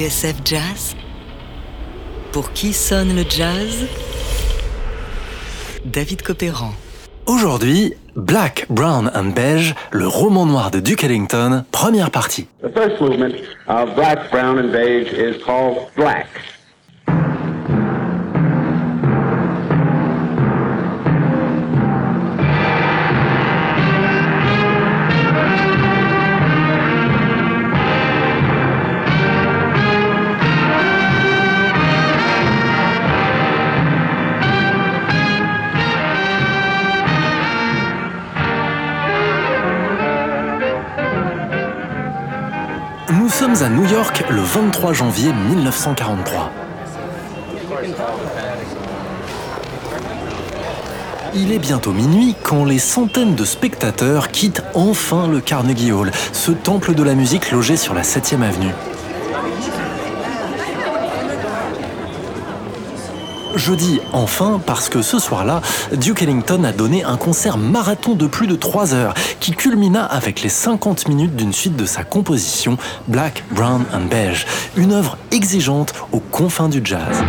TSF Jazz Pour qui sonne le jazz? David Copéran. Aujourd'hui, Black, Brown and Beige, le roman noir de Duke Ellington, première partie. The first movement of Black, Brown and Beige is called Black. Sommes à New York le 23 janvier 1943. Il est bientôt minuit quand les centaines de spectateurs quittent enfin le Carnegie Hall, ce temple de la musique logé sur la 7e avenue. Je dis enfin parce que ce soir-là, Duke Ellington a donné un concert marathon de plus de 3 heures qui culmina avec les 50 minutes d'une suite de sa composition Black, Brown and Beige, une œuvre exigeante aux confins du jazz.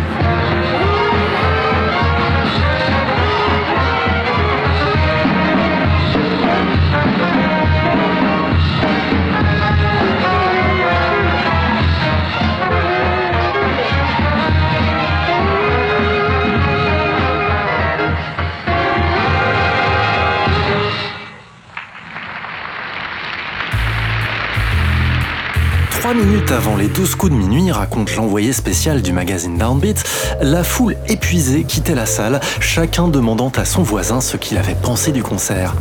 Trois minutes avant les 12 coups de minuit, raconte l'envoyé spécial du magazine Downbeat, la foule épuisée quittait la salle, chacun demandant à son voisin ce qu'il avait pensé du concert.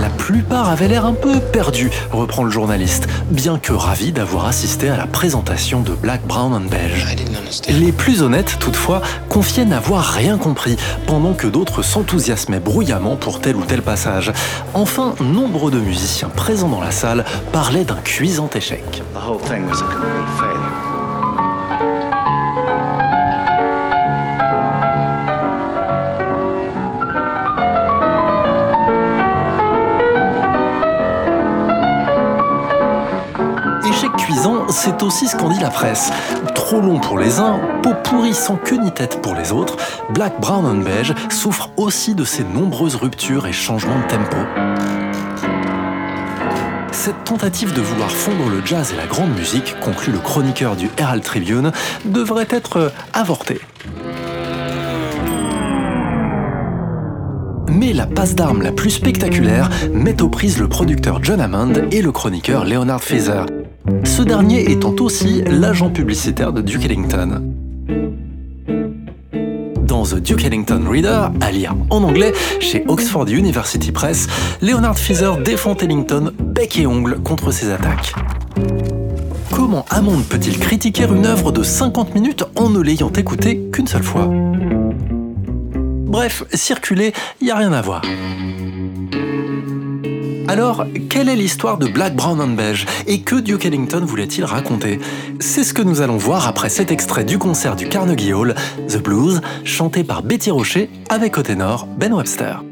La plupart avaient l'air un peu perdus, reprend le journaliste, bien que ravis d'avoir assisté à la présentation de Black, Brown and Beige. Les plus honnêtes, toutefois, confiaient n'avoir rien compris, pendant que d'autres s'enthousiasmaient bruyamment pour tel ou tel passage. Enfin, nombre de musiciens présents dans la salle parlaient d'un cuisant échec. The whole thing was a c'est aussi ce qu'en dit la presse. Trop long pour les uns, peau pourrie sans queue ni tête pour les autres, Black, Brown and Beige souffre aussi de ces nombreuses ruptures et changements de tempo. Cette tentative de vouloir fondre le jazz et la grande musique, conclut le chroniqueur du Herald Tribune, devrait être avortée. La passe d'armes la plus spectaculaire met aux prises le producteur John Hammond et le chroniqueur Leonard Feather. Ce dernier étant aussi l'agent publicitaire de Duke Ellington. Dans The Duke Ellington Reader, à lire en anglais chez Oxford University Press, Leonard Feather défend Ellington bec et ongle contre ses attaques. Comment Hammond peut-il critiquer une œuvre de 50 minutes en ne l'ayant écoutée qu'une seule fois? Bref, circuler, y a rien à voir. Alors, quelle est l'histoire de Black, Brown and Beige et que Duke Ellington voulait-il raconter? C'est ce que nous allons voir après cet extrait du concert du Carnegie Hall, The Blues, chanté par Betty Rocher avec au ténor Ben Webster.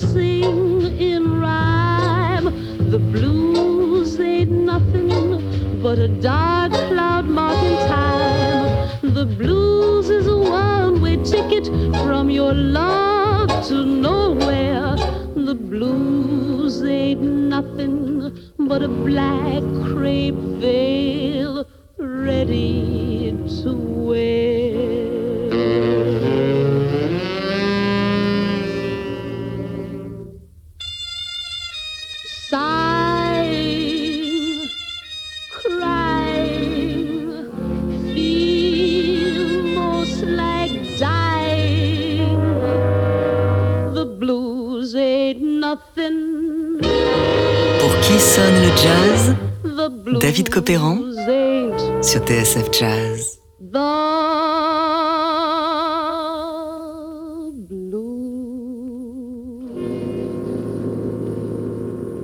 Sing in rhyme. The blues ain't nothing but a dark cloud marking time. The blues is a one way ticket from your love to nowhere. The blues ain't nothing but a black crepe veil sur TSF Jazz.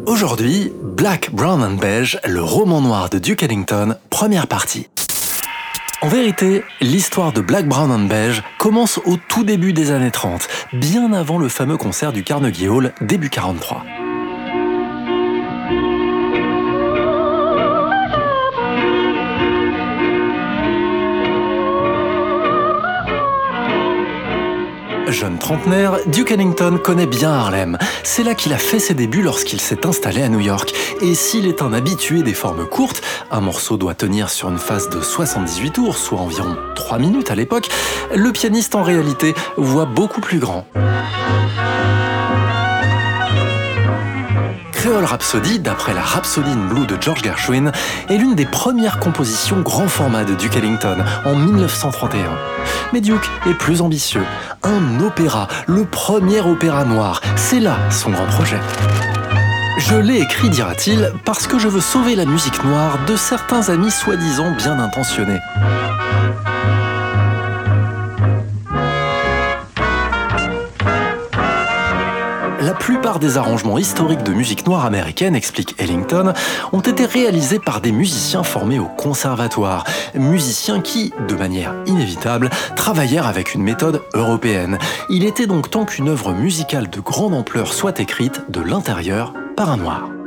Aujourd'hui, Black, Brown and Beige, le roman noir de Duke Ellington, première partie. En vérité, l'histoire de Black, Brown and Beige commence au tout début des années 30, bien avant le fameux concert du Carnegie Hall début 43. Jeune trentenaire, Duke Ellington connaît bien Harlem. C'est là qu'il a fait ses débuts lorsqu'il s'est installé à New York. Et s'il est un habitué des formes courtes, un morceau doit tenir sur une phase de 78 tours, soit environ 3 minutes à l'époque, le pianiste en réalité voit beaucoup plus grand. Creole Rhapsody, d'après la Rhapsody in Blue de George Gershwin, est l'une des premières compositions grand format de Duke Ellington en 1931. Mais Duke est plus ambitieux. Un opéra, le premier opéra noir, c'est là son grand projet. Je l'ai écrit, dira-t-il, parce que je veux sauver la musique noire de certains amis soi-disant bien intentionnés. Des arrangements historiques de musique noire américaine, explique Ellington, ont été réalisés par des musiciens formés au conservatoire. Musiciens qui, de manière inévitable, travaillèrent avec une méthode européenne. Il était donc temps qu'une œuvre musicale de grande ampleur soit écrite de l'intérieur par un noir.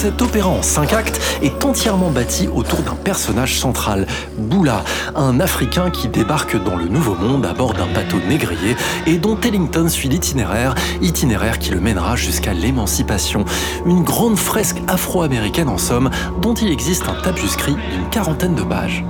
Cet opéra en cinq actes est entièrement bâti autour d'un personnage central, Boula, un Africain qui débarque dans le Nouveau Monde à bord d'un bateau négrier et dont Ellington suit l'itinéraire, itinéraire qui le mènera jusqu'à l'émancipation. Une grande fresque afro-américaine en somme, dont il existe un tapuscrit d'une quarantaine de pages.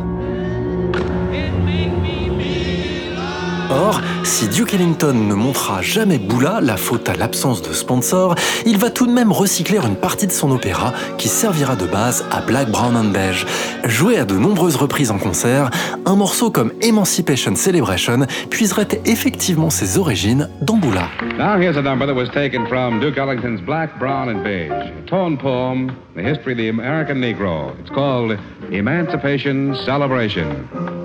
Or, si Duke Ellington ne montrera jamais Boula, la faute à l'absence de sponsor, il va tout de même recycler une partie de son opéra qui servira de base à Black, Brown and Beige. Joué à de nombreuses reprises en concert, un morceau comme Emancipation Celebration puiserait effectivement ses origines dans Boula. Now here's a number that was taken from Duke Ellington's Black, Brown, and Beige, a tone poem, the history of the American Negro. It's called Emancipation Celebration.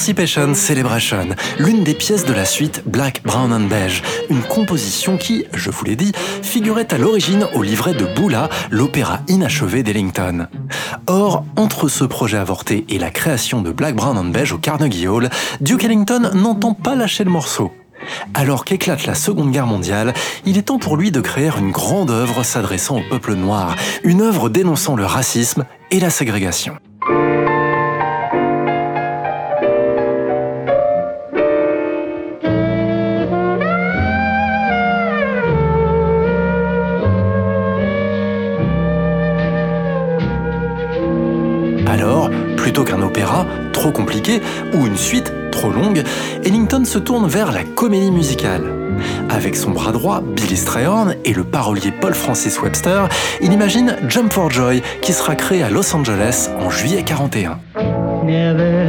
Emancipation Celebration, l'une des pièces de la suite Black, Brown and Beige, une composition qui, je vous l'ai dit, figurait à l'origine au livret de Boula, l'opéra inachevé d'Ellington. Or, entre ce projet avorté et la création de Black, Brown and Beige au Carnegie Hall, Duke Ellington n'entend pas lâcher le morceau. Alors qu'éclate la Seconde Guerre mondiale, il est temps pour lui de créer une grande œuvre s'adressant au peuple noir, une œuvre dénonçant le racisme et la ségrégation. Trop compliqué ou une suite trop longue, Ellington se tourne vers la comédie musicale. Avec son bras droit, Billy Strayhorn, et le parolier Paul Francis Webster, il imagine Jump for Joy, qui sera créé à Los Angeles en juillet 41. Never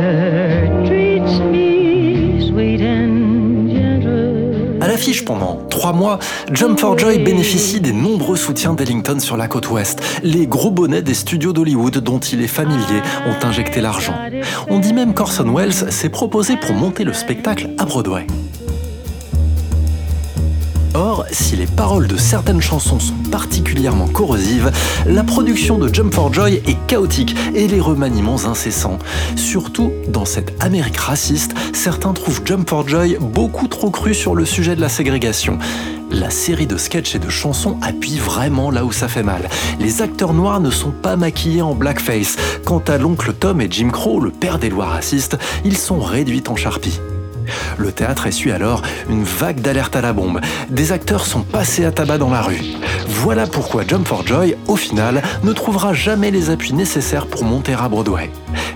l'affiche pendant trois mois, Jump for Joy bénéficie des nombreux soutiens d'Ellington sur la côte ouest. Les gros bonnets des studios d'Hollywood dont il est familier ont injecté l'argent. On dit même qu'Orson Welles s'est proposé pour monter le spectacle à Broadway. Or, si les paroles de certaines chansons sont particulièrement corrosives, la production de Jump for Joy est chaotique et les remaniements incessants. Surtout dans cette Amérique raciste, certains trouvent Jump for Joy beaucoup trop cru sur le sujet de la ségrégation. La série de sketchs et de chansons appuie vraiment là où ça fait mal. Les acteurs noirs ne sont pas maquillés en blackface. Quant à l'oncle Tom et Jim Crow, le père des lois racistes, ils sont réduits en charpie. Le théâtre essuie alors une vague d'alerte à la bombe. Des acteurs sont passés à tabac dans la rue. Voilà pourquoi Jump for Joy, au final, ne trouvera jamais les appuis nécessaires pour monter à Broadway.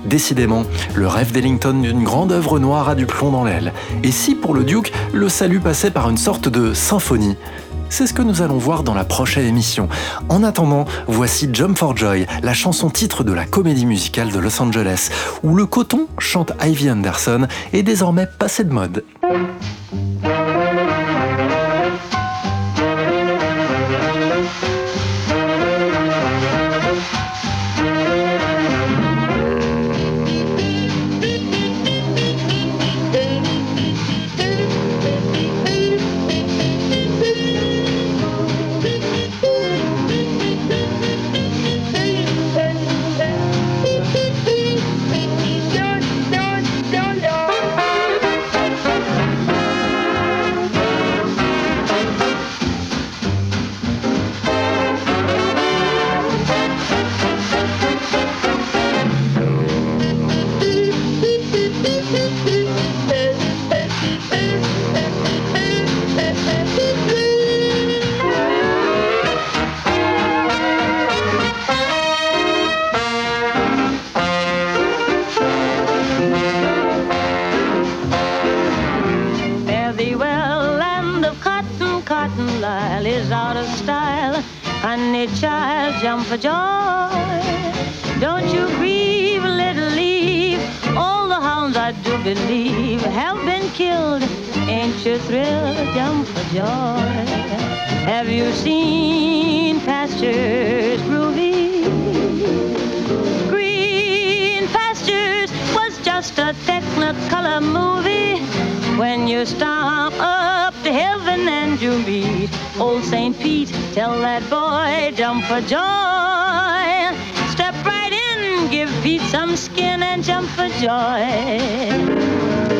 Décidément, le rêve d'Ellington d'une grande œuvre noire a du plomb dans l'aile. Et si pour le Duke, le salut passait par une sorte de symphonie? C'est ce que nous allons voir dans la prochaine émission. En attendant, voici Jump for Joy, la chanson titre de la comédie musicale de Los Angeles, où le coton chante Ivy Anderson est désormais passé de mode. Honey child, jump for joy. Don't you grieve, little leave. All the hounds I do believe have been killed. Ain't you thrilled? Jump for joy. Have you seen pastures groovy? Green pastures was just a technicolor movie when you stop up to heaven and you meet old St. Pete. Tell that boy, jump for joy. Step right in, give Pete some skin and jump for joy.